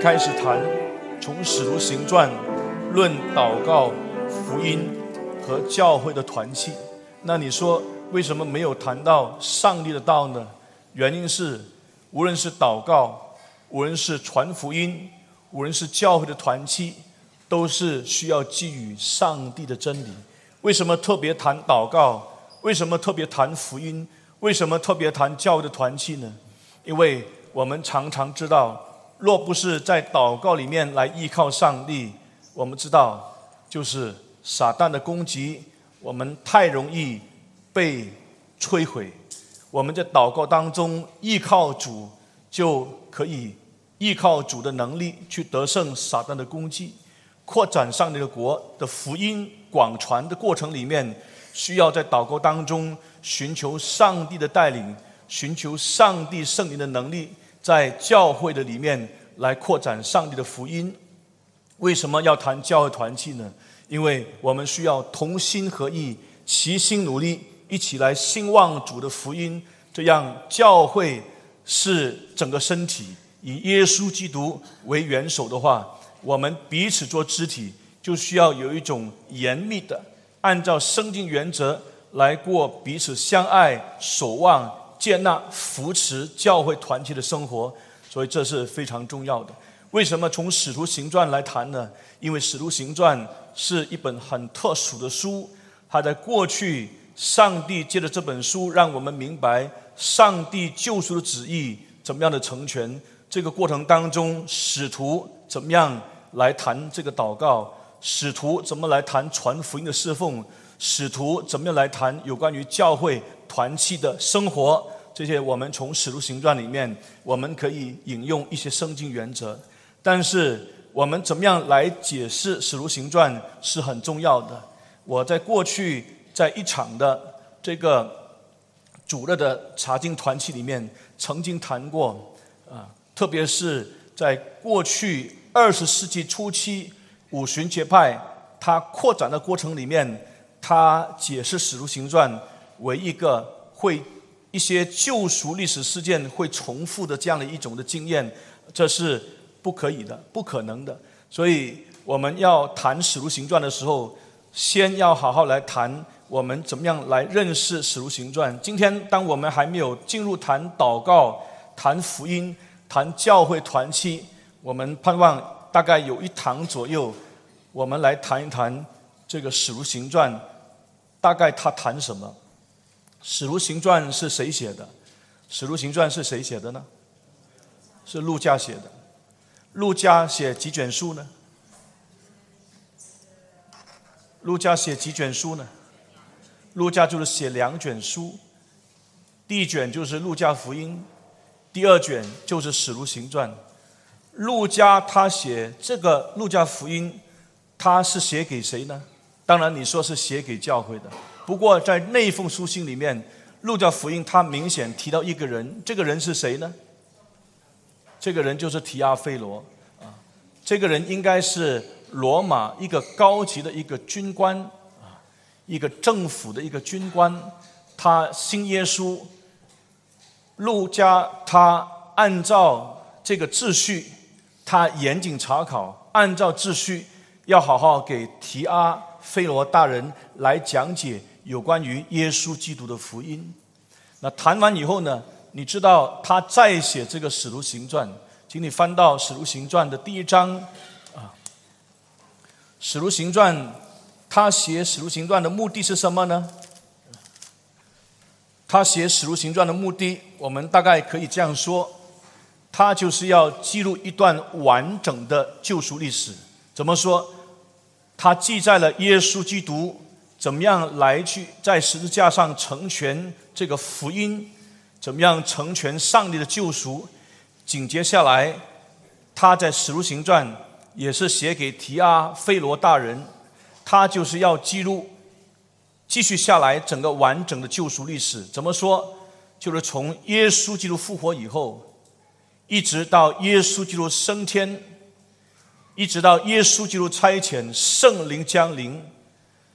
开始谈从《使徒行传》论祷告、福音和教会的团契。那你说为什么没有谈到上帝的道呢？原因是，无论是祷告，无论是传福音，无论是教会的团契，都是需要基于上帝的真理。为什么特别谈祷告？为什么特别谈福音？为什么特别谈教会的团契呢？因为我们常常知道。若不是在祷告里面来依靠上帝，我们知道就是撒旦的攻击，我们太容易被摧毁。我们在祷告当中依靠主，就可以依靠主的能力去得胜撒旦的攻击，扩展上帝的国的福音广传的过程里面，需要在祷告当中寻求上帝的带领，寻求上帝圣灵的能力。在教会的里面来扩展上帝的福音，为什么要谈教会团契呢？因为我们需要同心合意、齐心努力，一起来兴旺主的福音。这样教会是整个身体，以耶稣基督为元首的话，我们彼此做肢体，就需要有一种严密的按照圣经原则来过彼此相爱、守望。接纳、扶持教会团体的生活，所以这是非常重要的。为什么从《使徒行传》来谈呢？因为《使徒行传》是一本很特殊的书，它在过去，上帝借着这本书，让我们明白上帝救赎的旨意怎么样的成全。这个过程当中，使徒怎么样来谈这个祷告？使徒怎么来谈传福音的侍奉？使徒怎么样来谈有关于教会？团契的生活，这些我们从《使徒行传》里面，我们可以引用一些圣经原则。但是，我们怎么样来解释《使徒行传》是很重要的。我在过去在一场的这个主日的查经团契里面，曾经谈过啊，特别是在过去二十世纪初期，五旬节派它扩展的过程里面，它解释《使徒行传》。为一个会一些救赎历史事件会重复的这样的一种的经验，这是不可以的，不可能的。所以我们要谈使徒行传的时候，先要好好来谈我们怎么样来认识使徒行传。今天当我们还没有进入谈祷告、谈福音、谈教会团契，我们盼望大概有一堂左右，我们来谈一谈这个使徒行传，大概他谈什么。《使徒行传》是谁写的？《使徒行传》是谁写的呢？是陆家写的。陆家写几卷书呢？陆家写几卷书呢？陆家就是写两卷书。第一卷就是《陆家福音》，第二卷就是《使徒行传》。陆家他写这个《陆家福音》，他是写给谁呢？当然，你说是写给教会的。不过，在那一封书信里面，《路加福音》他明显提到一个人，这个人是谁呢？这个人就是提阿非罗啊，这个人应该是罗马一个高级的一个军官啊，一个政府的一个军官，他信耶稣。路加他按照这个秩序，他严谨查考，按照秩序要好好给提阿非罗大人来讲解。有关于耶稣基督的福音，那谈完以后呢？你知道他再写这个使徒行传，请你翻到使徒行传的第一章啊。使徒行传，他写使徒行传的目的是什么呢？他写使徒行传的目的，我们大概可以这样说：他就是要记录一段完整的救赎历史。怎么说？他记载了耶稣基督。怎么样来去在十字架上成全这个福音？怎么样成全上帝的救赎？紧接下来，他在使徒行传也是写给提阿费罗大人，他就是要记录继续下来整个完整的救赎历史。怎么说？就是从耶稣基督复活以后，一直到耶稣基督升天，一直到耶稣基督差遣圣灵降临。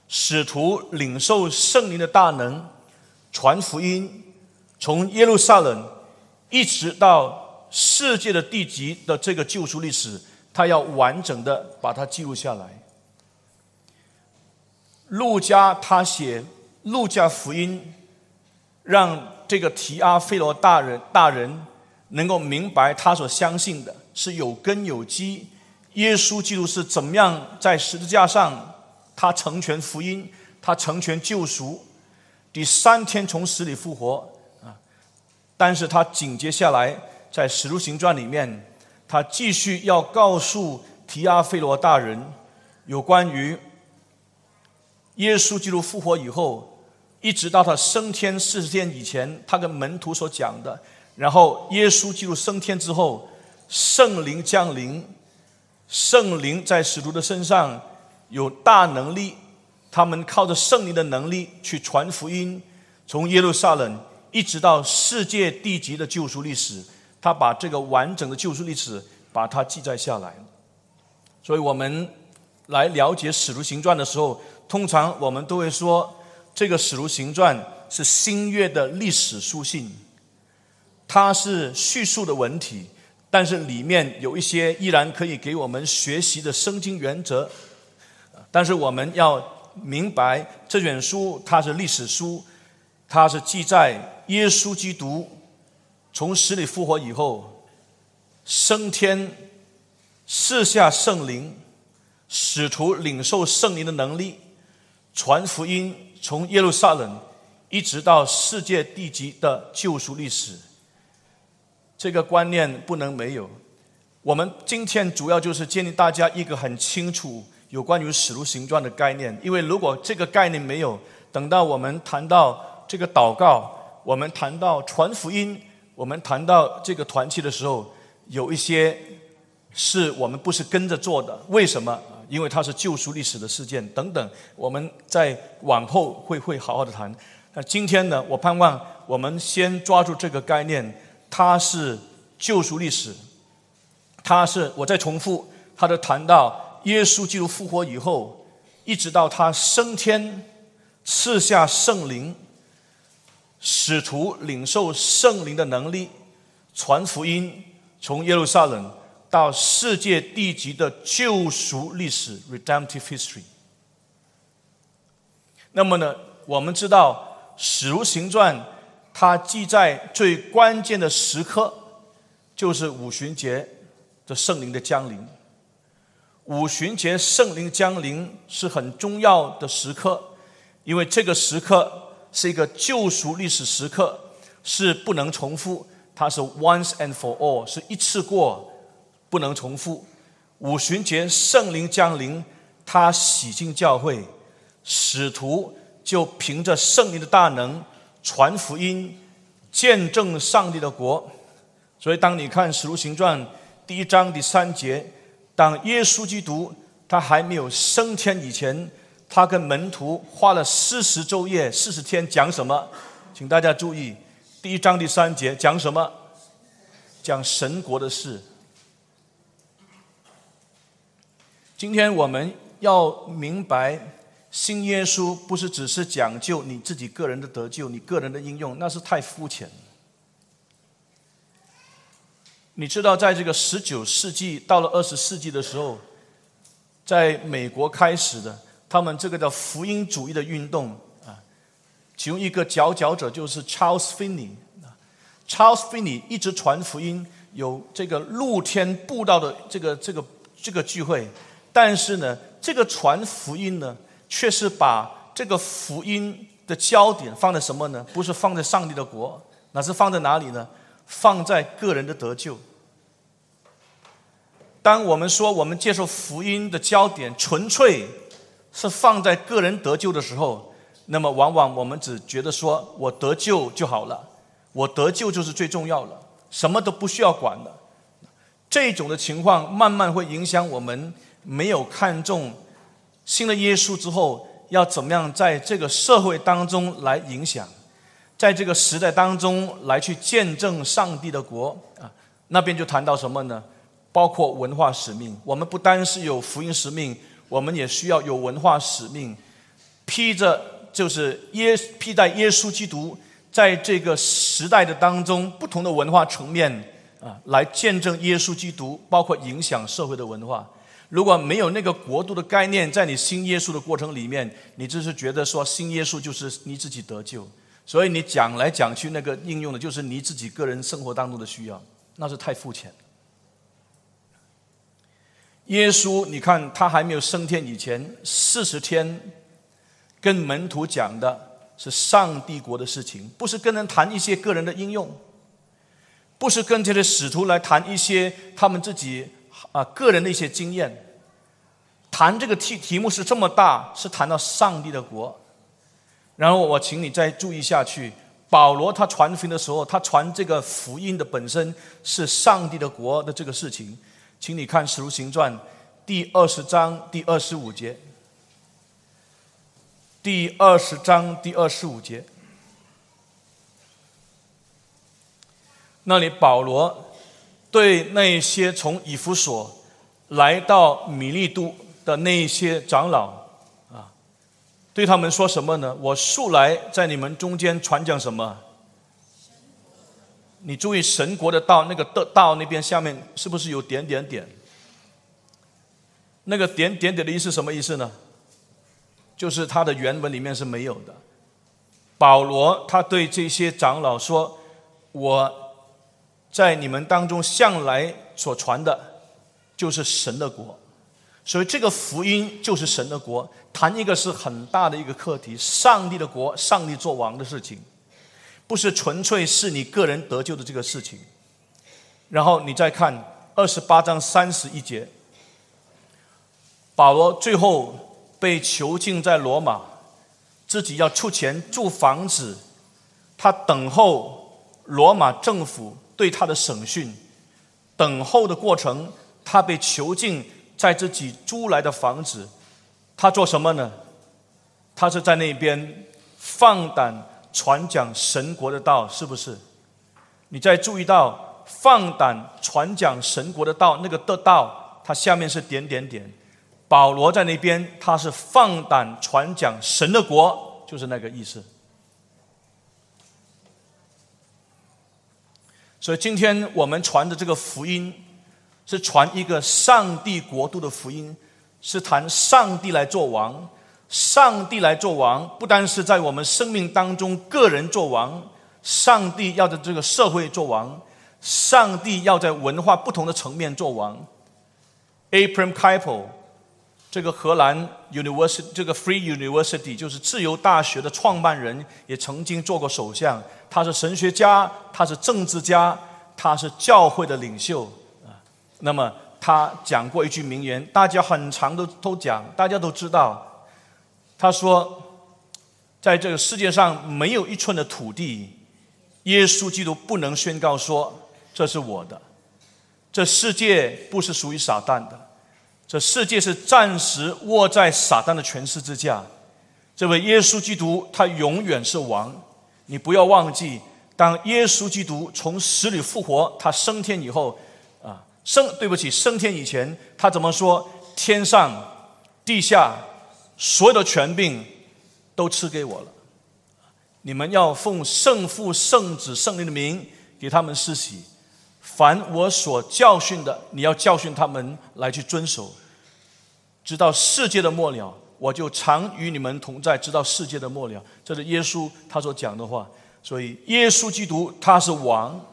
使徒领受圣灵的大能，传福音，从耶路撒冷一直到世界的地级的这个救赎历史，他要完整的把它记录下来。路加他写路加福音，让这个提阿费罗大人大人能够明白他所相信的是有根有基。耶稣基督是怎么样在十字架上，他成全福音，他成全救赎，第三天从死里复活啊！但是他紧接下来在使徒行传里面，他继续要告诉提阿费罗大人有关于耶稣基督复活以后，一直到他升天四十天以前，他跟门徒所讲的，然后耶稣基督升天之后，圣灵降临。圣灵在使徒的身上有大能力，他们靠着圣灵的能力去传福音，从耶路撒冷一直到世界地级的救赎历史，他把这个完整的救赎历史把它记载下来。所以我们来了解使徒行传的时候，通常我们都会说，这个使徒行传是新约的历史书信，它是叙述的文体。但是里面有一些依然可以给我们学习的圣经原则，但是我们要明白这卷书它是历史书，它是记载耶稣基督从死里复活以后升天，赐下圣灵，使徒领受圣灵的能力，传福音，从耶路撒冷一直到世界地级的救赎历史。这个观念不能没有。我们今天主要就是建立大家一个很清楚有关于使徒行传的概念。因为如果这个概念没有，等到我们谈到这个祷告，我们谈到传福音，我们谈到这个团契的时候，有一些是我们不是跟着做的。为什么？因为它是救赎历史的事件等等。我们在往后会会好好的谈。那今天呢？我盼望我们先抓住这个概念。它是救赎历史，它是我再重复，它的谈到耶稣基督复活以后，一直到他升天，赐下圣灵，使徒领受圣灵的能力，传福音，从耶路撒冷到世界地级的救赎历史 （redemptive history）。那么呢，我们知道《使徒行传》。它记在最关键的时刻，就是五旬节的圣灵的降临。五旬节圣灵降临是很重要的时刻，因为这个时刻是一个救赎历史时刻，是不能重复，它是 once and for all，是一次过，不能重复。五旬节圣灵降临，他洗净教会，使徒就凭着圣灵的大能。传福音，见证上帝的国。所以，当你看《使徒行传》第一章第三节，当耶稣基督他还没有升天以前，他跟门徒花了四十昼夜、四十天讲什么？请大家注意，第一章第三节讲什么？讲神国的事。今天我们要明白。新耶稣不是只是讲究你自己个人的得救，你个人的应用，那是太肤浅。你知道，在这个十九世纪到了二十世纪的时候，在美国开始的，他们这个叫福音主义的运动啊，其中一个佼佼者就是 Charles Finney 啊。Charles Finney 一直传福音，有这个露天布道的这个这个这个聚会，但是呢，这个传福音呢。却是把这个福音的焦点放在什么呢？不是放在上帝的国，那是放在哪里呢？放在个人的得救。当我们说我们接受福音的焦点纯粹是放在个人得救的时候，那么往往我们只觉得说我得救就好了，我得救就是最重要了，什么都不需要管了。这种的情况慢慢会影响我们没有看重。信了耶稣之后，要怎么样在这个社会当中来影响，在这个时代当中来去见证上帝的国啊？那边就谈到什么呢？包括文化使命。我们不单是有福音使命，我们也需要有文化使命，披着就是耶披戴耶稣基督，在这个时代的当中不同的文化层面啊，来见证耶稣基督，包括影响社会的文化。如果没有那个国度的概念在你信耶稣的过程里面，你只是觉得说信耶稣就是你自己得救，所以你讲来讲去那个应用的就是你自己个人生活当中的需要，那是太肤浅。耶稣，你看他还没有升天以前，四十天跟门徒讲的是上帝国的事情，不是跟人谈一些个人的应用，不是跟这些使徒来谈一些他们自己。啊，个人的一些经验，谈这个题题目是这么大，是谈到上帝的国。然后我请你再注意下去，保罗他传福音的时候，他传这个福音的本身是上帝的国的这个事情，请你看《使徒行传》第二十章第二十五节，第二十章第二十五节，那里保罗。对那些从以弗所来到米利都的那些长老，对他们说什么呢？我素来在你们中间传讲什么？你注意神国的道，那个的道那边下面是不是有点点点？那个点点点的意思什么意思呢？就是它的原文里面是没有的。保罗他对这些长老说：“我。”在你们当中向来所传的，就是神的国，所以这个福音就是神的国。谈一个是很大的一个课题，上帝的国，上帝做王的事情，不是纯粹是你个人得救的这个事情。然后你再看二十八章三十一节，保罗最后被囚禁在罗马，自己要出钱住房子，他等候罗马政府。对他的审讯，等候的过程，他被囚禁在自己租来的房子，他做什么呢？他是在那边放胆传讲神国的道，是不是？你再注意到放胆传讲神国的道，那个的道，它下面是点点点。保罗在那边，他是放胆传讲神的国，就是那个意思。所以今天我们传的这个福音，是传一个上帝国度的福音，是谈上帝来做王，上帝来做王，不单是在我们生命当中个人做王，上帝要在这个社会做王，上帝要在文化不同的层面做王。a p r a m Kuyper。这个荷兰 University，这个 Free University 就是自由大学的创办人，也曾经做过首相。他是神学家，他是政治家，他是教会的领袖。那么他讲过一句名言，大家很长的都讲，大家都知道。他说，在这个世界上没有一寸的土地，耶稣基督不能宣告说这是我的。这世界不是属于撒旦的。这世界是暂时握在撒旦的权势之下，这位耶稣基督他永远是王。你不要忘记，当耶稣基督从死里复活，他升天以后，升对不起，升天以前，他怎么说？天上、地下所有的权柄都赐给我了。你们要奉圣父、圣子、圣灵的名给他们施洗。凡我所教训的，你要教训他们来去遵守，直到世界的末了，我就常与你们同在，直到世界的末了。这是耶稣他所讲的话。所以，耶稣基督他是王，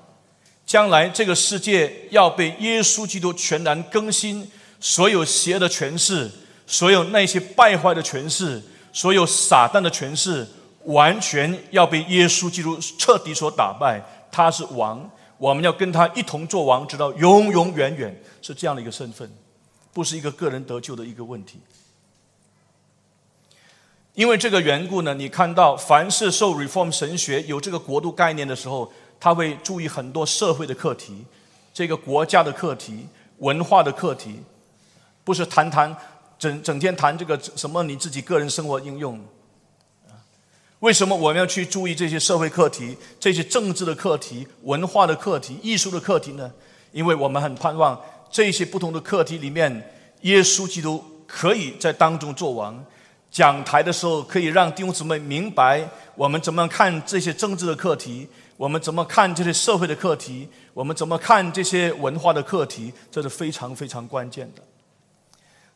将来这个世界要被耶稣基督全然更新，所有邪恶的权势，所有那些败坏的权势，所有撒旦的权势，完全要被耶稣基督彻底所打败。他是王。我们要跟他一同做王，直到永永远远，是这样的一个身份，不是一个个人得救的一个问题。因为这个缘故呢，你看到凡是受 Reform 神学有这个国度概念的时候，他会注意很多社会的课题，这个国家的课题、文化的课题，不是谈谈整整天谈这个什么你自己个人生活应用。为什么我们要去注意这些社会课题、这些政治的课题、文化的课题、艺术的课题呢？因为我们很盼望这些不同的课题里面，耶稣基督可以在当中做王。讲台的时候，可以让弟兄姊妹明白我们怎么样看这些政治的课题，我们怎么看这些社会的课题？我们怎么看这些文化的课题？这是非常非常关键的。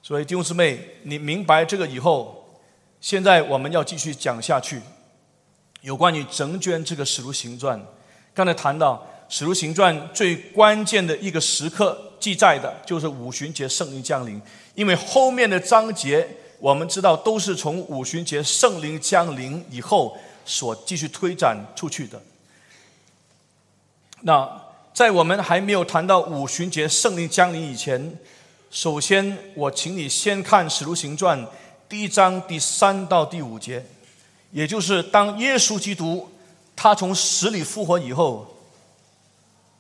所以弟兄姊妹，你明白这个以后，现在我们要继续讲下去，有关于整卷这个《使徒行传》。刚才谈到《使徒行传》最关键的一个时刻记载的，就是五旬节圣灵降临。因为后面的章节，我们知道都是从五旬节圣灵降临以后所继续推展出去的。那在我们还没有谈到五旬节圣灵降临以前，首先我请你先看《使徒行传》第一章第三到第五节，也就是当耶稣基督他从死里复活以后，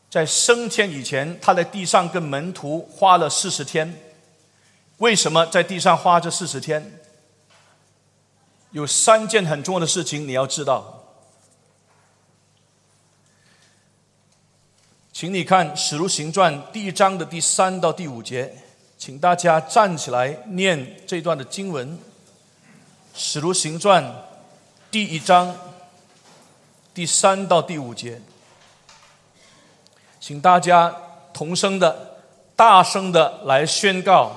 在升天以前，他在地上跟门徒花了四十天。为什么在地上花这四十天？有三件很重要的事情你要知道。请你看《使徒行传》第一章的第三到第五节，请大家站起来念这段的经文。《使徒行传》第一章第三到第五节，请大家同声的、大声的来宣告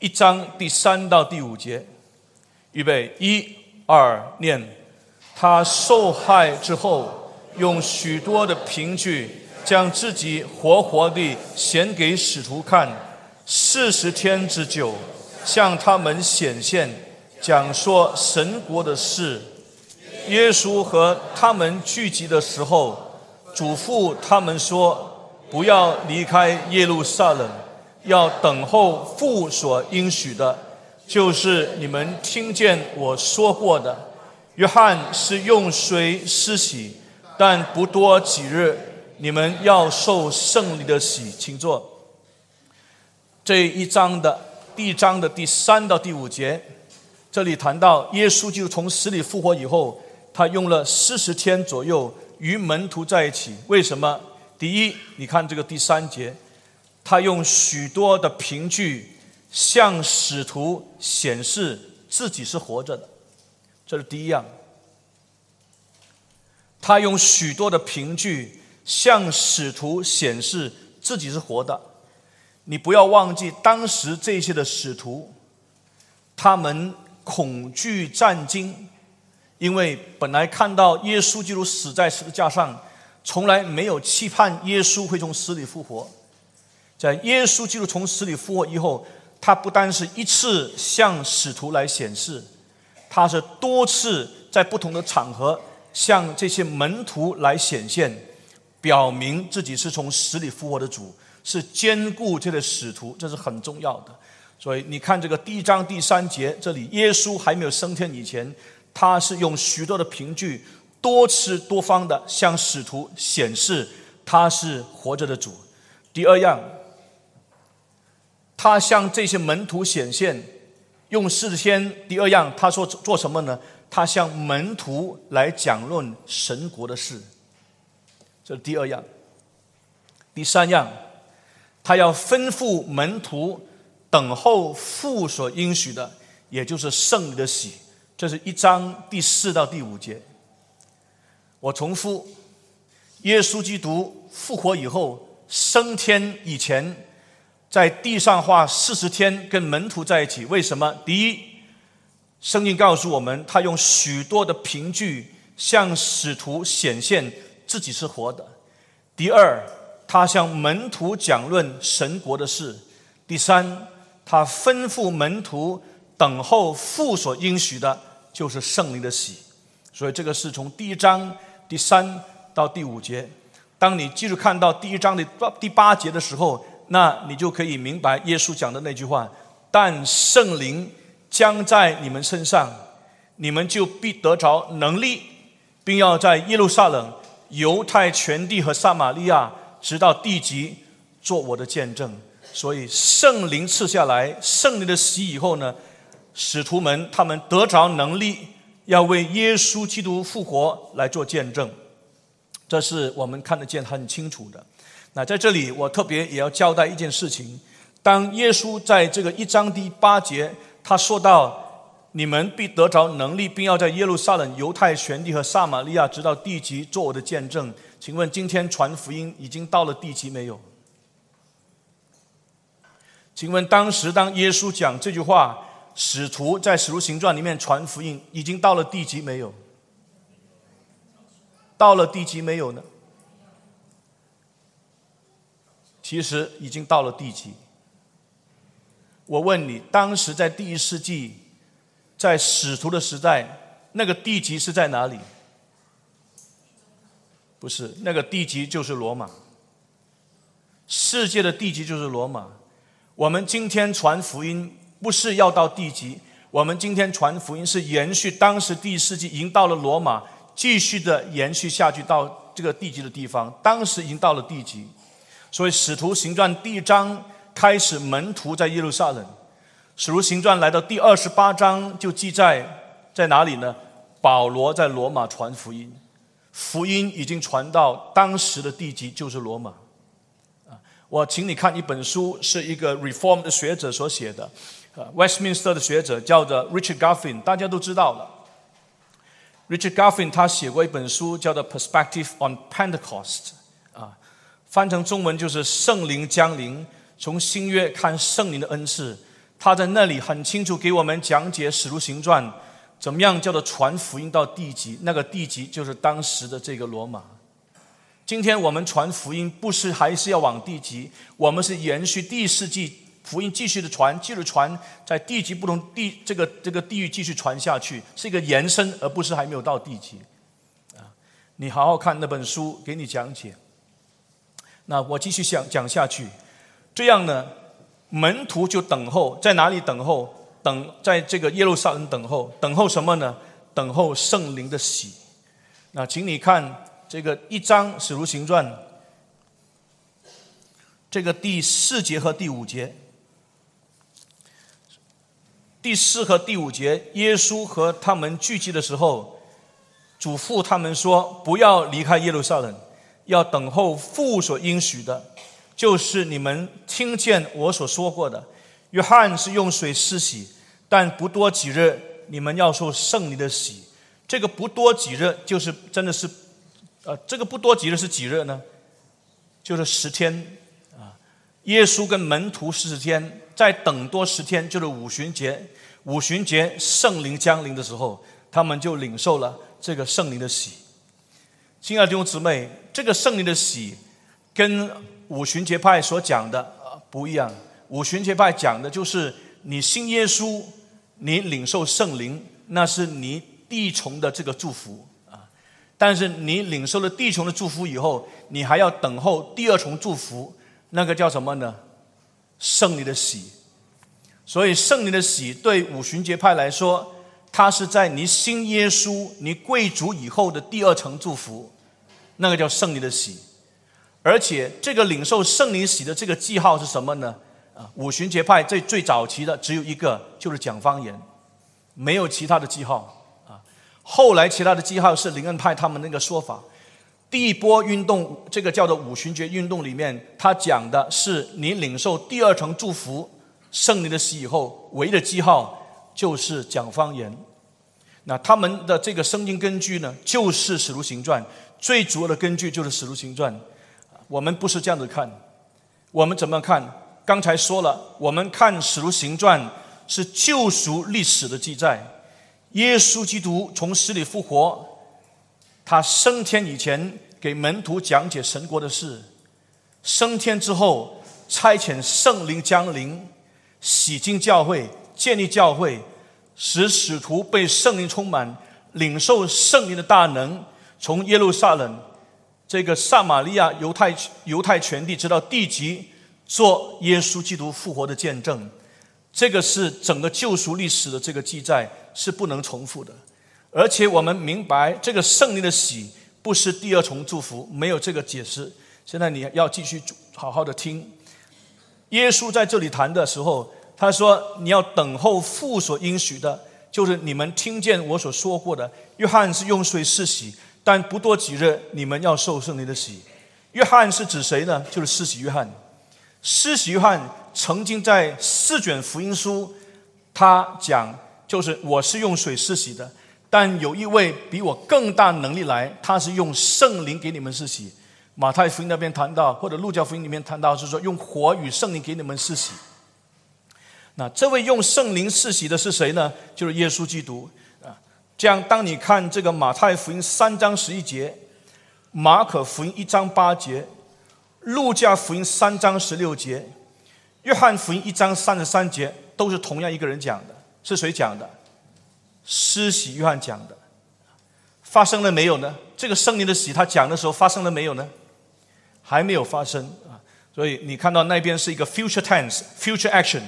一章第三到第五节。预备，一、二，念。他受害之后，用许多的凭据。将自己活活地显给使徒看，四十天之久，向他们显现，讲说神国的事。耶稣和他们聚集的时候，嘱咐他们说：“不要离开耶路撒冷，要等候父所应许的，就是你们听见我说过的。约翰是用水施洗，但不多几日。”你们要受胜利的喜，请坐。这一章的第一章的第三到第五节，这里谈到耶稣就从死里复活以后，他用了四十天左右与门徒在一起。为什么？第一，你看这个第三节，他用许多的凭据向使徒显示自己是活着的，这是第一样。他用许多的凭据。向使徒显示自己是活的，你不要忘记当时这些的使徒，他们恐惧战惊，因为本来看到耶稣基督死在十字架上，从来没有期盼耶稣会从死里复活。在耶稣基督从死里复活以后，他不单是一次向使徒来显示，他是多次在不同的场合向这些门徒来显现。表明自己是从死里复活的主，是兼顾这个使徒，这是很重要的。所以你看这个第一章第三节，这里耶稣还没有升天以前，他是用许多的凭据，多次多方的向使徒显示他是活着的主。第二样，他向这些门徒显现，用四天。第二样，他说做什么呢？他向门徒来讲论神国的事。这是第二样，第三样，他要吩咐门徒等候父所应许的，也就是圣灵的喜。这是一章第四到第五节。我重复，耶稣基督复活以后升天以前，在地上花四十天跟门徒在一起。为什么？第一，圣经告诉我们，他用许多的凭据向使徒显现。自己是活的。第二，他向门徒讲论神国的事。第三，他吩咐门徒等候父所应许的，就是圣灵的喜。所以这个是从第一章第三到第五节。当你记住看到第一章的第八节的时候，那你就可以明白耶稣讲的那句话：但圣灵将在你们身上，你们就必得着能力，并要在耶路撒冷。犹太全地和撒玛利亚，直到地极，做我的见证。所以圣灵赐下来，圣灵的洗以后呢，使徒们他们得着能力，要为耶稣基督复活来做见证。这是我们看得见很清楚的。那在这里，我特别也要交代一件事情：当耶稣在这个一章第八节，他说到你们必得着能力，并要在耶路撒冷、犹太全地和撒玛利亚，直到地极，做我的见证。请问今天传福音已经到了地极没有？请问当时当耶稣讲这句话，使徒在使徒行传里面传福音，已经到了地极没有？到了地极没有呢？其实已经到了地极。我问你，当时在第一世纪，在使徒的时代，那个地级是在哪里？不是，那个地级就是罗马。世界的地级就是罗马。我们今天传福音不是要到地级，我们今天传福音是延续当时第一世纪已经到了罗马，继续的延续下去到这个地级的地方。当时已经到了地级，所以使徒行传第一章。开始门徒在耶路撒冷，使徒行传来到第二十八章就记载在哪里呢？保罗在罗马传福音，福音已经传到当时的地级，就是罗马。啊，我请你看一本书，是一个 Reform 的学者所写的，呃，Westminster 的学者叫做 Richard Garfin，大家都知道了。Richard Garfin 他写过一本书叫做 Perspective on Pentecost，啊，翻成中文就是圣灵降临。从新约看圣灵的恩赐，他在那里很清楚给我们讲解使徒行传怎么样叫做传福音到地级，那个地级就是当时的这个罗马。今天我们传福音不是还是要往地级，我们是延续第四纪福音继续的传，继续传在地级不同地这个这个地域继续传下去，是一个延伸，而不是还没有到地级。啊，你好好看那本书，给你讲解。那我继续讲讲下去。这样呢，门徒就等候在哪里等候？等在这个耶路撒冷等候，等候什么呢？等候圣灵的喜。那请你看这个一章使徒行传，这个第四节和第五节，第四和第五节，耶稣和他们聚集的时候，嘱咐他们说：不要离开耶路撒冷，要等候父所应许的。就是你们听见我所说过的，约翰是用水施洗，但不多几日，你们要受圣灵的洗。这个不多几日，就是真的是，呃，这个不多几日是几日呢？就是十天啊。耶稣跟门徒四十天，再等多十天，就是五旬节。五旬节圣灵降临的时候，他们就领受了这个圣灵的洗。亲爱的弟兄姊妹，这个圣灵的洗跟五旬节派所讲的不一样。五旬节派讲的就是你信耶稣，你领受圣灵，那是你地重的这个祝福啊。但是你领受了地重的祝福以后，你还要等候第二重祝福，那个叫什么呢？圣灵的喜。所以圣灵的喜对五旬节派来说，它是在你信耶稣、你贵族以后的第二层祝福，那个叫圣灵的喜。而且这个领受圣灵喜的这个记号是什么呢？啊，五旬节派最最早期的只有一个，就是讲方言，没有其他的记号啊。后来其他的记号是灵恩派他们那个说法。第一波运动，这个叫做五旬节运动里面，他讲的是你领受第二层祝福圣灵的喜以后，唯一的记号就是讲方言。那他们的这个圣经根据呢，就是使徒行传，最主要的根据就是使徒行传。我们不是这样子看，我们怎么看？刚才说了，我们看《使徒行传》是救赎历史的记载。耶稣基督从死里复活，他升天以前给门徒讲解神国的事，升天之后差遣圣灵降临，洗净教会，建立教会，使使徒被圣灵充满，领受圣灵的大能，从耶路撒冷。这个撒玛利亚、犹太、犹太全地，直到地极，做耶稣基督复活的见证。这个是整个救赎历史的这个记载是不能重复的。而且我们明白，这个圣灵的喜不是第二重祝福，没有这个解释。现在你要继续好好的听。耶稣在这里谈的时候，他说：“你要等候父所应许的，就是你们听见我所说过的。”约翰是用水施洗。但不多几日，你们要受圣灵的洗。约翰是指谁呢？就是施洗约翰。施洗约翰曾经在四卷福音书，他讲就是我是用水施洗的，但有一位比我更大能力来，他是用圣灵给你们施洗。马太福音那边谈到，或者路加福音里面谈到，是说用火与圣灵给你们施洗。那这位用圣灵施洗的是谁呢？就是耶稣基督。这样，当你看这个马太福音三章十一节，马可福音一章八节，路加福音三章十六节，约翰福音一章三十三节，都是同样一个人讲的。是谁讲的？施洗约翰讲的。发生了没有呢？这个圣灵的洗，他讲的时候发生了没有呢？还没有发生啊，所以你看到那边是一个 future tense，future action。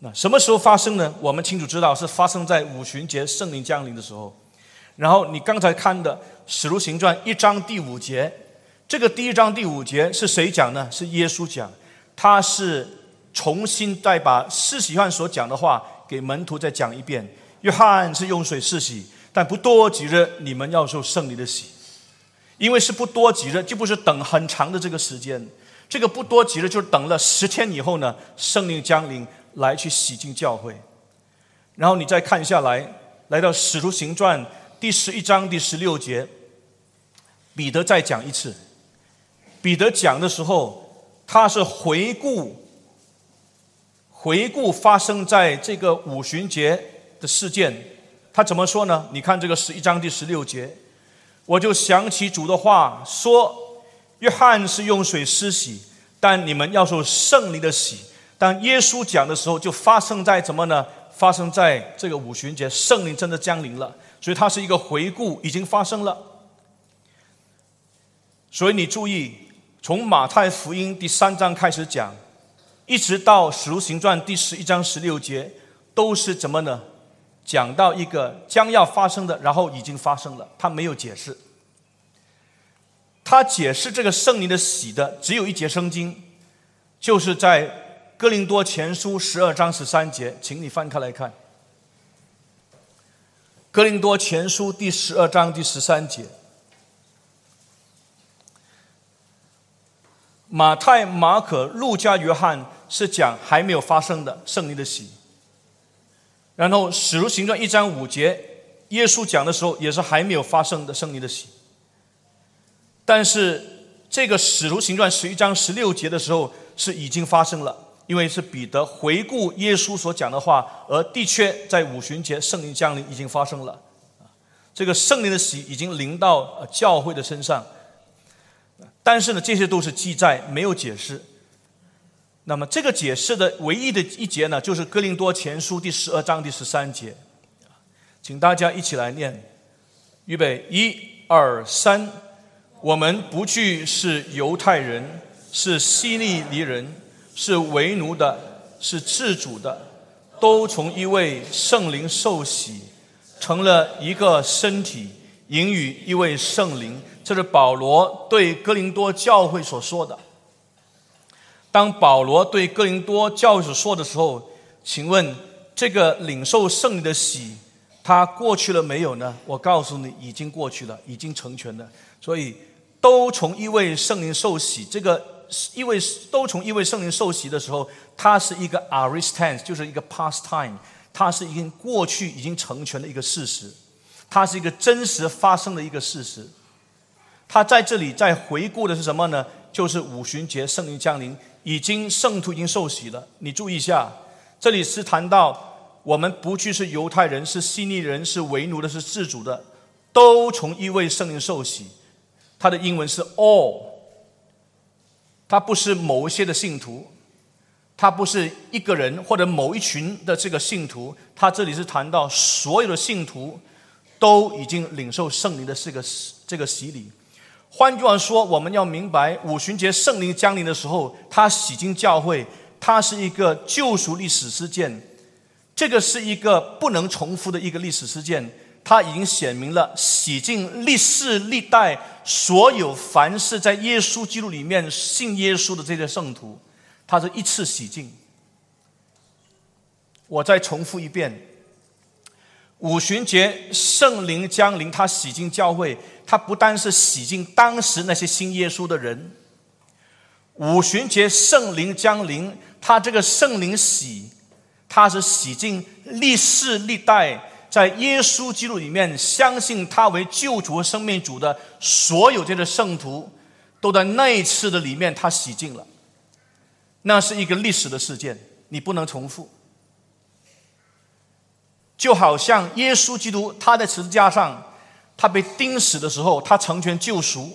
那什么时候发生呢？我们清楚知道是发生在五旬节圣灵降临的时候。然后你刚才看的《使徒行传》一章第五节，这个第一章第五节是谁讲呢？是耶稣讲，他是重新再把施洗约翰所讲的话给门徒再讲一遍。约翰是用水施洗，但不多几日你们要受圣灵的洗。因为是不多几日，就不是等很长的这个时间。这个不多几日，就是等了十天以后呢，圣灵降临来去洗净教会。然后你再看下来，来到使徒行传第十一章第十六节，彼得再讲一次。彼得讲的时候，他是回顾回顾发生在这个五旬节的事件。他怎么说呢？你看这个十一章第十六节。我就想起主的话说：“约翰是用水施洗，但你们要受圣灵的洗。”当耶稣讲的时候，就发生在怎么呢？发生在这个五旬节，圣灵真的降临了。所以它是一个回顾，已经发生了。所以你注意，从马太福音第三章开始讲，一直到使徒行传第十一章十六节，都是怎么呢？讲到一个将要发生的，然后已经发生了，他没有解释。他解释这个圣灵的喜的只有一节圣经，就是在哥林多前书十二章十三节，请你翻开来看。哥林多前书第十二章第十三节，马太、马可、路加、约翰是讲还没有发生的圣灵的喜。然后《使徒行传》一章五节，耶稣讲的时候也是还没有发生的圣灵的喜。但是这个《使徒行传》十一章十六节的时候是已经发生了，因为是彼得回顾耶稣所讲的话，而的确在五旬节圣灵降临已经发生了。这个圣灵的喜已经临到教会的身上。但是呢，这些都是记载，没有解释。那么这个解释的唯一的一节呢，就是《哥林多前书》第十二章第十三节，请大家一起来念，预备，一、二、三，我们不惧是犹太人，是希利尼人，是为奴的，是自主的，都从一位圣灵受洗，成了一个身体，引与一位圣灵。这是保罗对哥林多教会所说的。当保罗对哥林多教会所说的时候，请问这个领受圣灵的喜，他过去了没有呢？我告诉你，已经过去了，已经成全了。所以都从一位圣灵受洗，这个一位都从一位圣灵受洗的时候，它是一个 aristan，就是一个 past time，它是已经过去已经成全的一个事实，它是一个真实发生的一个事实。他在这里在回顾的是什么呢？就是五旬节圣灵降临。已经圣徒已经受洗了，你注意一下，这里是谈到我们不去是犹太人，是希利人，是为奴的，是自主的，都从一位圣灵受洗。它的英文是 all，它不是某一些的信徒，它不是一个人或者某一群的这个信徒，它这里是谈到所有的信徒都已经领受圣灵的这个这个洗礼。换句话说，我们要明白五旬节圣灵降临的时候，它洗净教会，它是一个救赎历史事件。这个是一个不能重复的一个历史事件，它已经显明了洗净历世历代所有凡是在耶稣基督里面信耶稣的这些圣徒，他是一次洗净。我再重复一遍。五旬节圣灵降临，他洗净教会，他不单是洗净当时那些信耶稣的人。五旬节圣灵降临，他这个圣灵洗，他是洗净历世历代在耶稣基督里面相信他为救主和生命主的所有这些圣徒，都在那一次的里面他洗净了。那是一个历史的事件，你不能重复。就好像耶稣基督他在十字架上，他被钉死的时候，他成全救赎，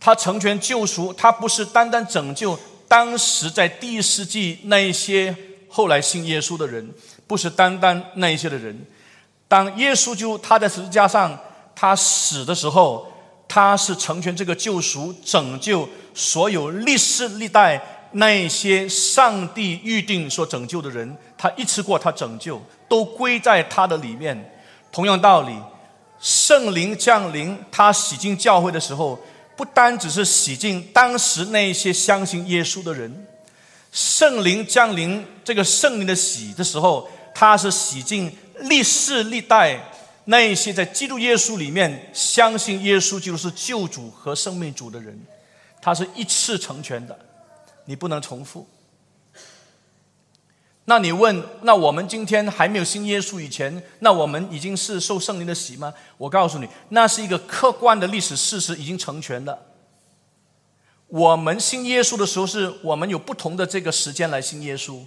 他成全救赎，他不是单单拯救当时在第一世纪那一些后来信耶稣的人，不是单单那一些的人。当耶稣就他在十字架上他死的时候，他是成全这个救赎，拯救所有历世历代那些上帝预定所拯救的人，他一次过他拯救。都归在他的里面。同样道理，圣灵降临，他洗净教会的时候，不单只是洗净当时那些相信耶稣的人。圣灵降临，这个圣灵的洗的时候，他是洗净历世历代那一些在基督耶稣里面相信耶稣就是救主和生命主的人。他是一次成全的，你不能重复。那你问，那我们今天还没有信耶稣以前，那我们已经是受圣灵的洗吗？我告诉你，那是一个客观的历史事实，已经成全了。我们信耶稣的时候，是我们有不同的这个时间来信耶稣。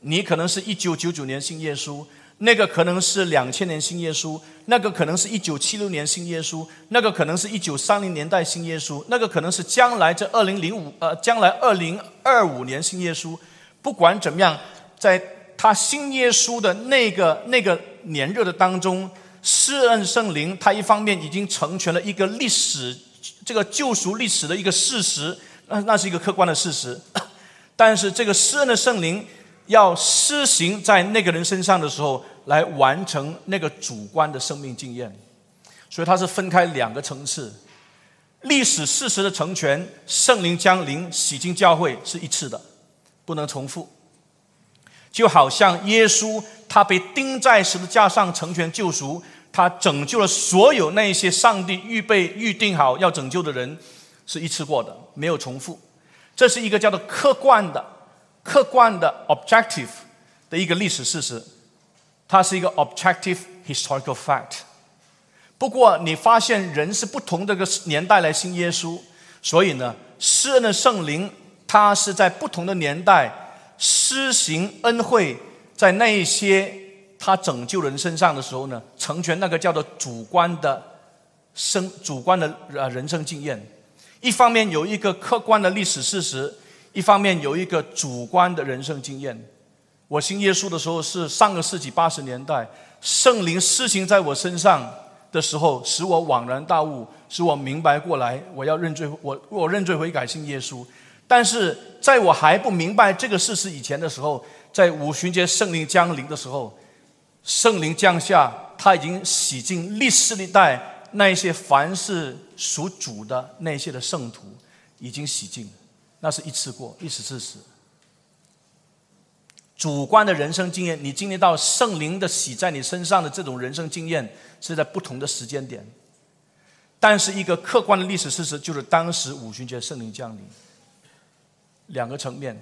你可能是一九九九年信耶稣，那个可能是两千年信耶稣，那个可能是一九七六年信耶稣，那个可能是一九三零年代信耶稣，那个可能是将来这二零零五呃，将来二零二五年信耶稣。不管怎么样。在他信耶稣的那个那个年日的当中，施恩圣灵，他一方面已经成全了一个历史，这个救赎历史的一个事实，那那是一个客观的事实。但是这个施恩的圣灵要施行在那个人身上的时候，来完成那个主观的生命经验，所以它是分开两个层次。历史事实的成全，圣灵降临洗净教会是一次的，不能重复。就好像耶稣，他被钉在十字架上成全救赎，他拯救了所有那些上帝预备预定好要拯救的人，是一次过的，没有重复。这是一个叫做客观的、客观的 （objective） 的一个历史事实，它是一个 objective historical fact。不过，你发现人是不同的个年代来信耶稣，所以呢，施恩的圣灵，他是在不同的年代。施行恩惠，在那一些他拯救人身上的时候呢，成全那个叫做主观的生主观的呃人生经验。一方面有一个客观的历史事实，一方面有一个主观的人生经验。我信耶稣的时候是上个世纪八十年代，圣灵施行在我身上的时候，使我恍然大悟，使我明白过来，我要认罪，我我认罪悔改信耶稣。但是在我还不明白这个事实以前的时候，在五旬节圣灵降临的时候，圣灵降下，他已经洗净历世历代那些凡是属主的那些的圣徒，已经洗净，那是一次过，一次事实。主观的人生经验，你经历到圣灵的洗在你身上的这种人生经验，是在不同的时间点。但是一个客观的历史事实，就是当时五旬节圣灵降临。两个层面，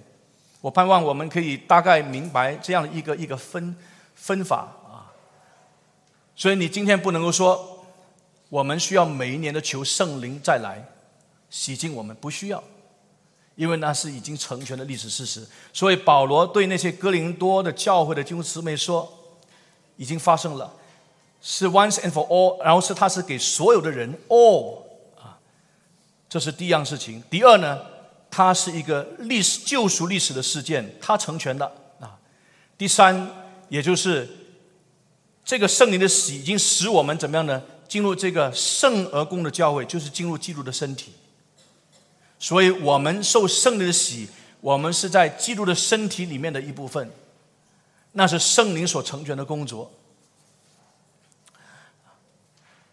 我盼望我们可以大概明白这样的一个一个分分法啊。所以你今天不能够说，我们需要每一年的求圣灵再来洗净我们，不需要，因为那是已经成全的历史事实。所以保罗对那些哥林多的教会的弟兄姊妹说，已经发生了，是 once and for all，然后是他是给所有的人 all 啊，这是第一样事情。第二呢？它是一个历史救赎历史的事件，它成全的啊。第三，也就是这个圣灵的洗已经使我们怎么样呢？进入这个圣而公的教会，就是进入基督的身体。所以我们受圣灵的洗，我们是在基督的身体里面的一部分，那是圣灵所成全的工作。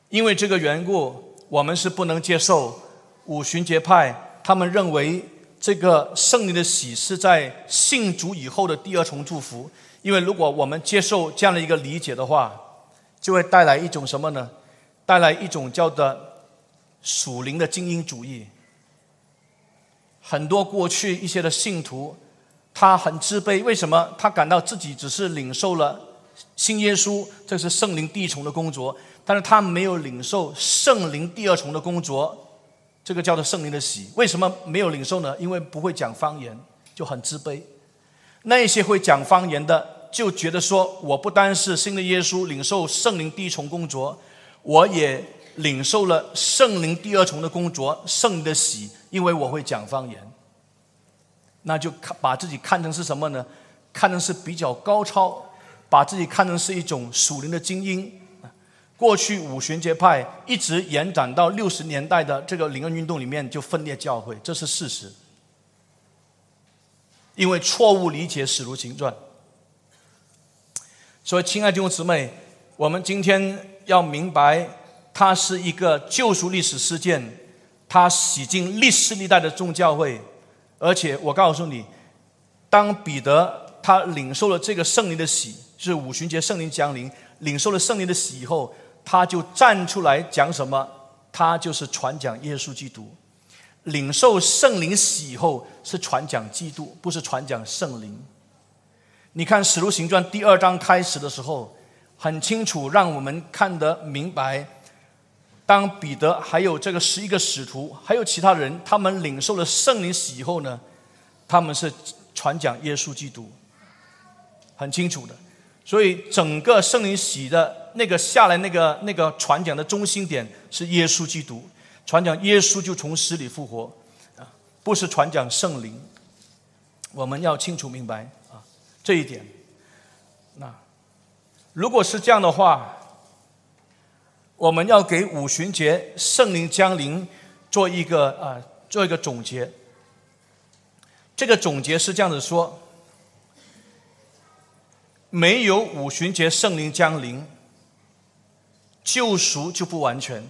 因为这个缘故，我们是不能接受五旬节派。他们认为这个圣灵的喜是在信主以后的第二重祝福，因为如果我们接受这样的一个理解的话，就会带来一种什么呢？带来一种叫做属灵的精英主义。很多过去一些的信徒，他很自卑，为什么？他感到自己只是领受了新耶稣，这是圣灵第一重的工作，但是他没有领受圣灵第二重的工作，这个叫做圣灵的喜。为什么没有领受呢？因为不会讲方言，就很自卑。那些会讲方言的，就觉得说，我不单是新的耶稣领受圣灵第一重工作，我也领受了圣灵第二重的工作，圣的喜，因为我会讲方言。那就看把自己看成是什么呢？看成是比较高超，把自己看成是一种属灵的精英。过去五旬节派一直延展到六十年代的这个灵恩运动里面就分裂教会，这是事实。因为错误理解使徒行传，所以亲爱的弟兄姊妹，我们今天要明白，它是一个救赎历史事件，它洗净历史历代的众教会。而且我告诉你，当彼得他领受了这个圣灵的喜，就是五旬节圣灵降临，领受了圣灵的喜以后，他就站出来讲什么？他就是传讲耶稣基督。领受圣灵喜以后是传讲基督，不是传讲圣灵。你看《使徒行传》第二章开始的时候，很清楚让我们看得明白。当彼得还有这个十一个使徒，还有其他人，他们领受了圣灵洗以后呢，他们是传讲耶稣基督，很清楚的。所以整个圣灵洗的那个下来那个那个传讲的中心点是耶稣基督，传讲耶稣就从死里复活啊，不是传讲圣灵。我们要清楚明白啊这一点。那如果是这样的话。我们要给五旬节圣灵降临做一个啊，做一个总结。这个总结是这样子说：没有五旬节圣灵降临，救赎就不完全。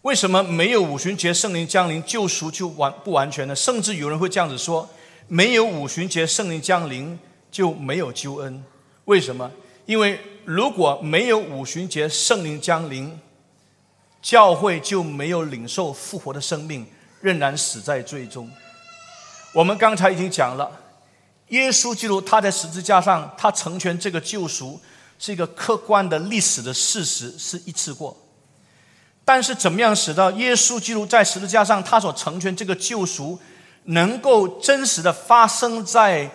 为什么没有五旬节圣灵降临，救赎就完不完全呢？甚至有人会这样子说：没有五旬节圣灵降临，就没有救恩。为什么？因为如果没有五旬节圣灵降临，教会就没有领受复活的生命，仍然死在最终。我们刚才已经讲了，耶稣基督他在十字架上，他成全这个救赎，是一个客观的历史的事实，是一次过。但是，怎么样使到耶稣基督在十字架上他所成全这个救赎，能够真实的发生在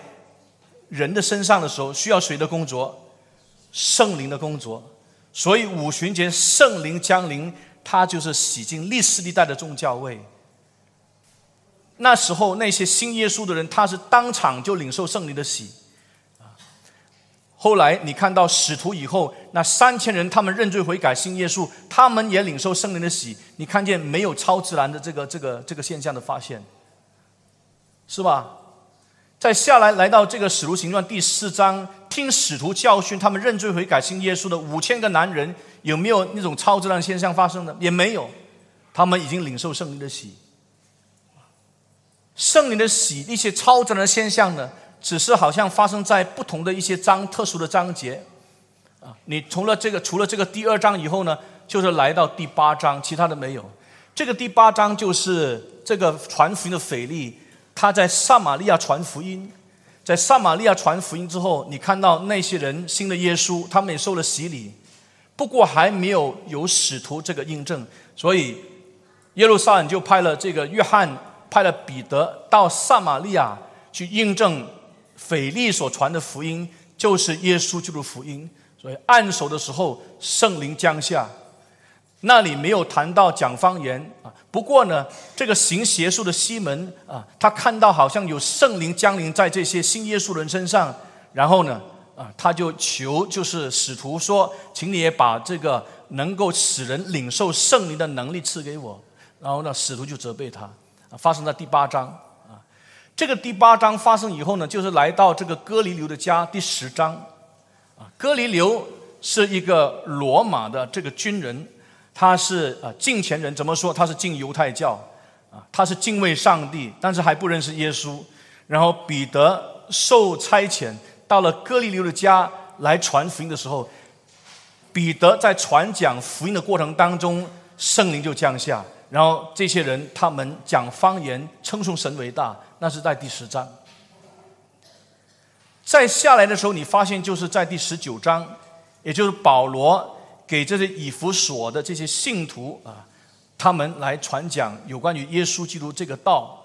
人的身上的时候，需要谁的工作？圣灵的工作，所以五旬节圣灵降临，它就是洗净历史历代的众教位。那时候那些信耶稣的人，他是当场就领受圣灵的洗。后来你看到使徒以后，那三千人他们认罪悔改信耶稣，他们也领受圣灵的洗。你看见没有超自然的这个这个这个现象的发现，是吧？再下来来到这个使徒行传第四章。听使徒教训，他们认罪悔改信耶稣的五千个男人，有没有那种超自然现象发生的？也没有，他们已经领受圣灵的喜。圣灵的喜，一些超自然的现象呢，只是好像发生在不同的一些章特殊的章节。啊，你除了这个，除了这个第二章以后呢，就是来到第八章，其他的没有。这个第八章就是这个传福音的腓力，他在撒玛利亚传福音。在撒玛利亚传福音之后，你看到那些人信了耶稣，他们也受了洗礼，不过还没有有使徒这个印证，所以耶路撒冷就派了这个约翰，派了彼得到撒玛利亚去印证腓力所传的福音就是耶稣基督福音。所以按手的时候，圣灵降下。那里没有谈到讲方言啊，不过呢，这个行邪术的西门啊，他看到好像有圣灵降临在这些信耶稣人身上，然后呢，啊，他就求就是使徒说，请你也把这个能够使人领受圣灵的能力赐给我。然后呢，使徒就责备他，啊发生在第八章啊。这个第八章发生以后呢，就是来到这个哥尼流的家第十章啊。哥尼流是一个罗马的这个军人。他是啊敬虔人，怎么说？他是敬犹太教，啊，他是敬畏上帝，但是还不认识耶稣。然后彼得受差遣到了哥利流的家来传福音的时候，彼得在传讲福音的过程当中，圣灵就降下，然后这些人他们讲方言，称颂神为大，那是在第十章。再下来的时候，你发现就是在第十九章，也就是保罗给这些以弗所的这些信徒啊，他们来传讲有关于耶稣基督这个道。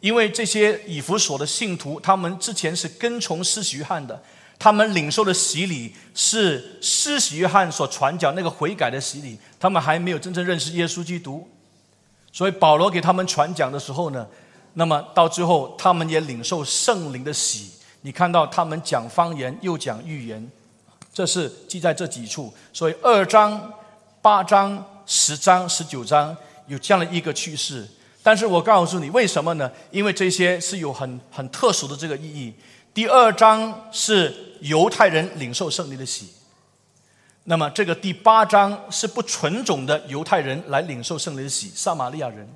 因为这些以弗所的信徒，他们之前是跟从施洗约翰的，他们领受的洗礼是施洗约翰所传讲那个悔改的洗礼，他们还没有真正认识耶稣基督。所以保罗给他们传讲的时候呢，那么到最后他们也领受圣灵的洗。你看到他们讲方言，又讲预言，这是记在这几处。所以二章、八章、十章、十九章有这样的一个趋势。但是我告诉你，为什么呢？因为这些是有很很特殊的这个意义。第二章是犹太人领受圣灵的喜，那么这个第八章是不纯种的犹太人来领受圣灵的喜，撒玛利亚人。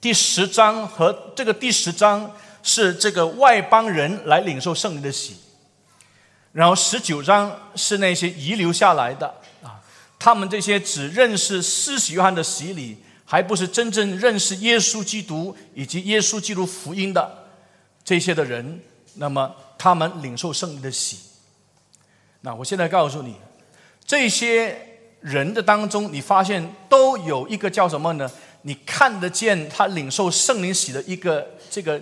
第十章和这个第十章。是这个外邦人来领受圣灵的喜，然后十九章是那些遗留下来的啊，他们这些只认识施洗约翰的洗礼，还不是真正认识耶稣基督以及耶稣基督福音的这些的人，那么他们领受圣灵的洗。那我现在告诉你，这些人的当中，你发现都有一个叫什么呢？你看得见他领受圣灵洗的一个这个。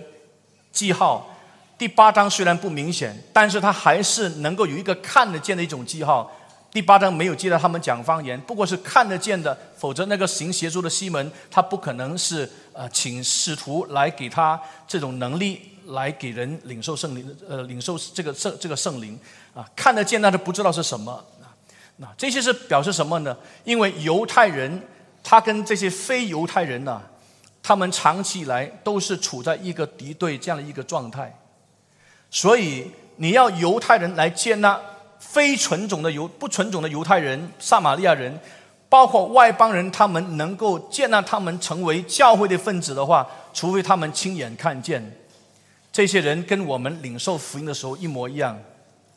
记号，第八章虽然不明显，但是他还是能够有一个看得见的一种记号。第八章没有记到他们讲方言，不过是看得见的，否则那个行邪术的西门，他不可能是呃请使徒来给他这种能力来给人领受圣灵，呃领受这个圣这个圣灵啊，看得见但是不知道是什么。那这些是表示什么呢？因为犹太人他跟这些非犹太人呢。他们长期以来都是处在一个敌对这样的一个状态，所以你要犹太人来接纳非纯种的犹不纯种的犹太人、撒玛利亚人，包括外邦人，他们能够接纳他们成为教会的分子的话，除非他们亲眼看见这些人跟我们领受福音的时候一模一样，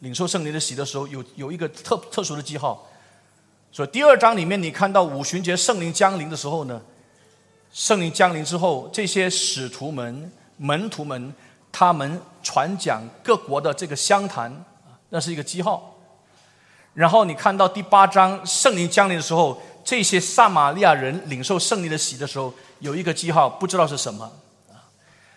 领受圣灵的喜的时候有有一个特特殊的记号。所以第二章里面你看到五旬节圣灵降临的时候呢？圣灵降临之后，这些使徒们、门徒们，他们传讲各国的这个相谈，那是一个记号。然后你看到第八章圣灵降临的时候，这些撒玛利亚人领受圣灵的喜的时候，有一个记号，不知道是什么。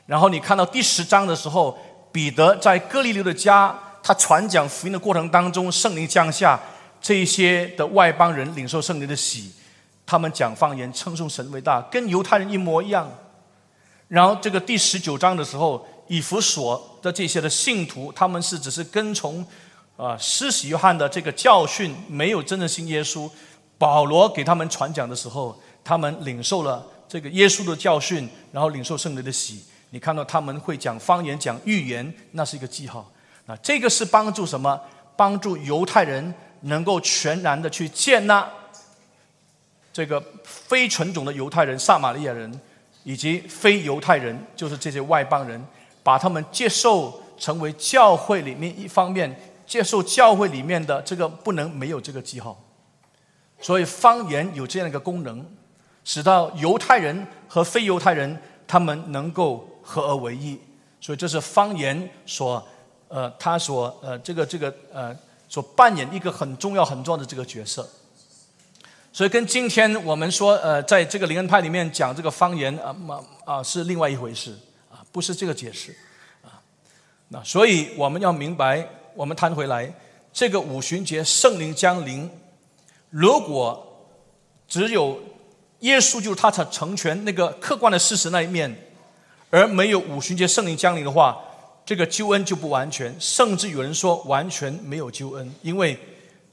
然后你看到第十章的时候，彼得在哥利流的家，他传讲福音的过程当中，圣灵降下，这些的外邦人领受圣灵的喜。他们讲方言，称颂神为大，跟犹太人一模一样。然后这个第十九章的时候，以弗所的这些的信徒，他们是只是跟从啊施洗约翰的这个教训，没有真正信耶稣。保罗给他们传讲的时候，他们领受了这个耶稣的教训，然后领受圣灵的喜。你看到他们会讲方言、讲预言，那是一个记号。那这个是帮助什么？帮助犹太人能够全然的去接纳。这个非纯种的犹太人、撒玛利亚人，以及非犹太人，就是这些外邦人，把他们接受成为教会里面一方面，接受教会里面的这个不能没有这个记号。所以方言有这样一个功能，使到犹太人和非犹太人他们能够合而为一。所以这是方言所呃，他所呃这个这个呃所扮演一个很重要很重要的这个角色。所以跟今天我们说，呃，在这个灵恩派里面讲这个方言啊，嘛啊是另外一回事，不是这个解释啊。那所以我们要明白，我们谈回来，这个五旬节圣灵降临，如果只有耶稣就是他才成全那个客观的事实那一面，而没有五旬节圣灵降临的话，这个救恩就不完全，甚至有人说完全没有救恩，因为。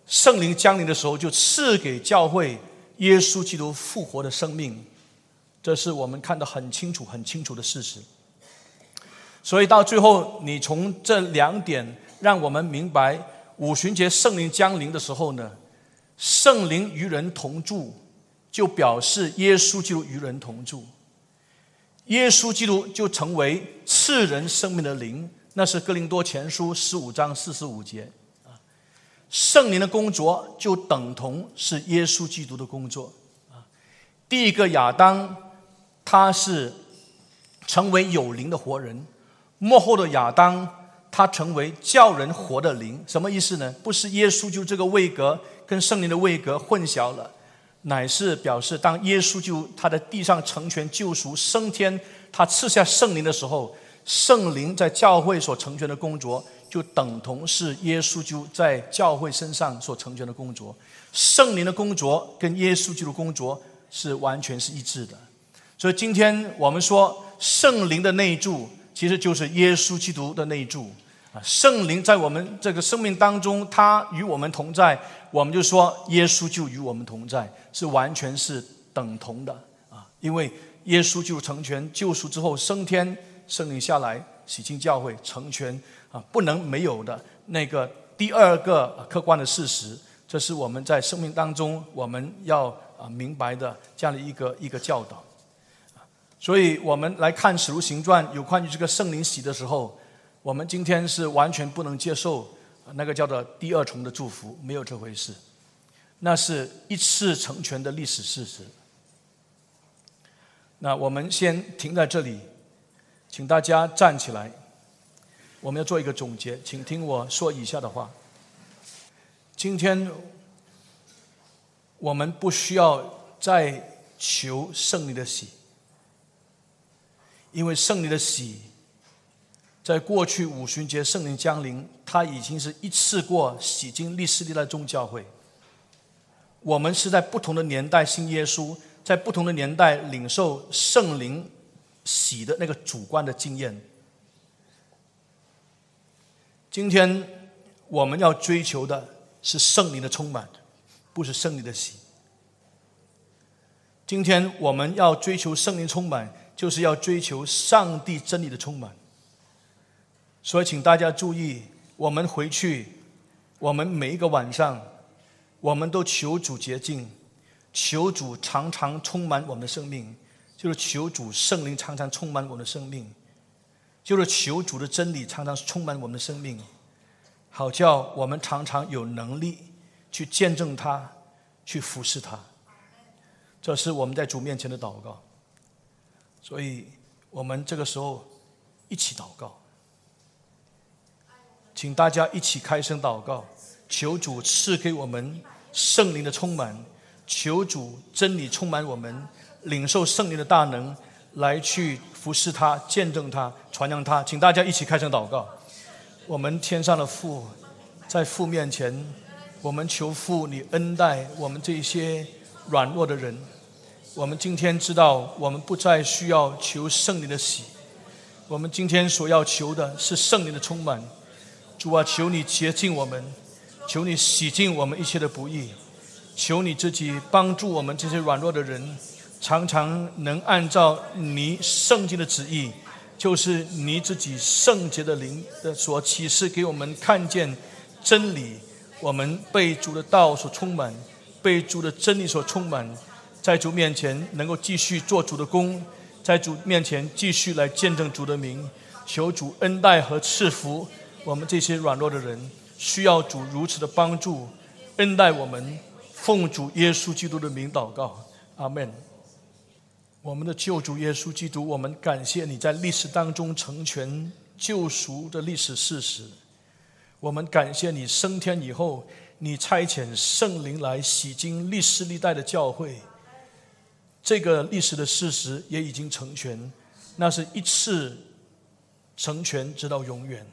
圣灵降临的时候，就赐给教会耶稣基督复活的生命，这是我们看得很清楚、很清楚的事实。所以到最后，你从这两点让我们明白，五旬节圣灵降临的时候呢，圣灵与人同住，就表示耶稣基督与人同住，耶稣基督就成为赐人生命的灵，那是哥林多前书十五章四十五节。圣灵的工作就等同是耶稣基督的工作啊！第一个亚当，他是成为有灵的活人；幕后的亚当，他成为叫人活的灵。什么意思呢？不是耶稣就这个位格跟圣灵的位格混淆了，乃是表示当耶稣就他在地上成全救赎升天，他赐下圣灵的时候，圣灵在教会所成全的工作。就等同是耶稣就在教会身上所成全的工作，圣灵的工作跟耶稣基督工作是完全是一致的。所以今天我们说圣灵的内住，其实就是耶稣基督的内住啊。圣灵在我们这个生命当中，他与我们同在，我们就说耶稣就与我们同在，是完全是等同的啊。因为耶稣就成全救赎之后升天，圣灵下来洗净教会，成全。啊，不能没有的那个第二个客观的事实，这是我们在生命当中我们要啊明白的这样的一个一个教导。所以我们来看《使徒行传》有关于这个圣灵洗的时候，我们今天是完全不能接受那个叫做第二重的祝福，没有这回事，那是一次成全的历史事实。那我们先停在这里，请大家站起来。我们要做一个总结，请听我说以下的话。今天我们不需要再求胜利的喜，因为胜利的喜，在过去五旬节圣灵降临，它已经是一次过洗净历史历代宗教会。我们是在不同的年代信耶稣，在不同的年代领受圣灵喜的那个主观的经验。今天我们要追求的是圣灵的充满，不是圣灵的喜。今天我们要追求圣灵充满，就是要追求上帝真理的充满。所以，请大家注意，我们回去，我们每一个晚上，我们都求主洁净，求主常常充满我们的生命，就是求主圣灵常常充满我们的生命。就是求主的真理常常充满我们的生命，好叫我们常常有能力去见证他，去服侍他。这是我们在主面前的祷告。所以，我们这个时候一起祷告，请大家一起开声祷告，求主赐给我们圣灵的充满，求主真理充满我们，领受圣灵的大能。来去服侍他，见证他，传扬他，请大家一起开声祷告。我们天上的父，在父面前，我们求父你恩待我们这些软弱的人。我们今天知道，我们不再需要求圣灵的喜，我们今天所要求的是圣灵的充满。主啊，求你洁净我们，求你洗净我们一切的不义，求你自己帮助我们这些软弱的人。常常能按照你圣经的旨意，就是你自己圣洁的灵的所启示给我们看见真理，我们被主的道所充满，被主的真理所充满，在主面前能够继续做主的工，在主面前继续来见证主的名，求主恩待和赐福我们这些软弱的人，需要主如此的帮助，恩待我们，奉主耶稣基督的名祷告，阿门。我们的救主耶稣基督，我们感谢你在历史当中成全救赎的历史事实。我们感谢你升天以后，你差遣圣灵来洗净历史历代的教会。这个历史的事实也已经成全，那是一次成全，直到永远。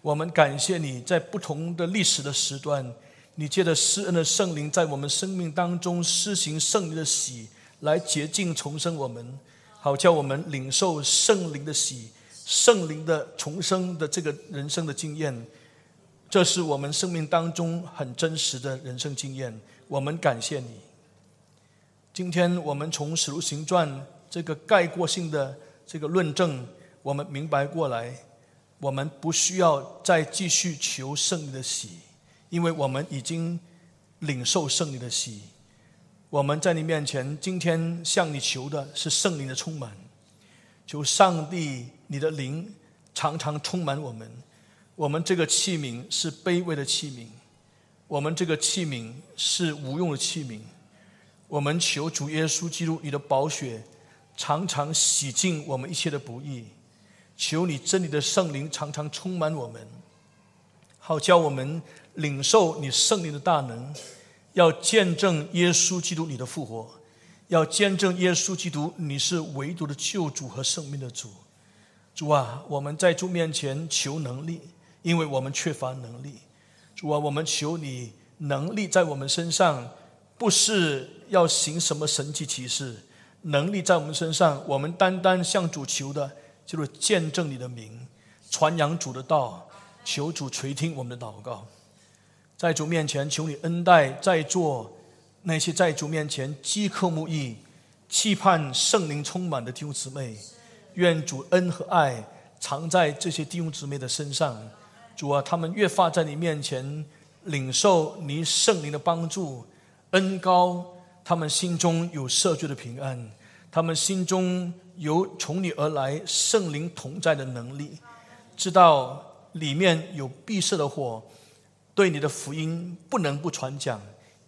我们感谢你在不同的历史的时段，你借着施恩的圣灵在我们生命当中施行圣灵的洗。来洁净重生我们，好叫我们领受圣灵的喜、圣灵的重生的这个人生的经验，这是我们生命当中很真实的人生经验。我们感谢你。今天我们从《使徒行传》这个概括性的这个论证，我们明白过来，我们不需要再继续求圣灵的喜，因为我们已经领受圣灵的喜。我们在你面前，今天向你求的是圣灵的充满，求上帝你的灵常常充满我们。我们这个器皿是卑微的器皿，我们这个器皿是无用的器皿。我们求主耶稣基督，你的宝血常常洗净我们一切的不义。求你真理的圣灵常常充满我们，好叫我们领受你圣灵的大能，要见证耶稣基督你的复活，要见证耶稣基督你是唯独的救主和生命的主。主啊，我们在主面前求能力，因为我们缺乏能力。主啊，我们求你能力在我们身上，不是要行什么神迹奇事，能力在我们身上，我们单单向主求的。就是见证你的名，传扬主的道，求主垂听我们的祷告，在主面前求你恩待在座那些在主面前饥渴慕义、期盼圣灵充满的弟兄姊妹，愿主恩和爱藏在这些弟兄姊妹的身上。主啊，他们越发在你面前领受你圣灵的帮助、恩高，他们心中有赦罪的平安，他们心中。有从你而来圣灵同在的能力，知道里面有闭塞的火，对你的福音不能不传讲，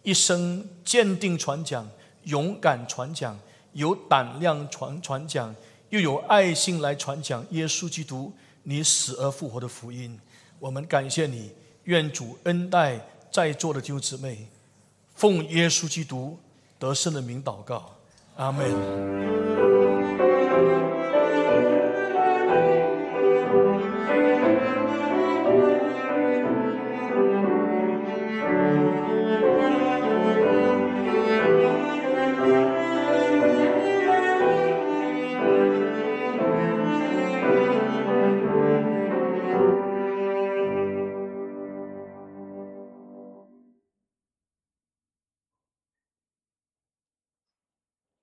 一生坚定传讲，勇敢传讲，有胆量传传讲，又有爱心来传讲耶稣基督你死而复活的福音。我们感谢你，愿主恩待在座的弟兄姊妹，奉耶稣基督得胜的名祷告，阿门。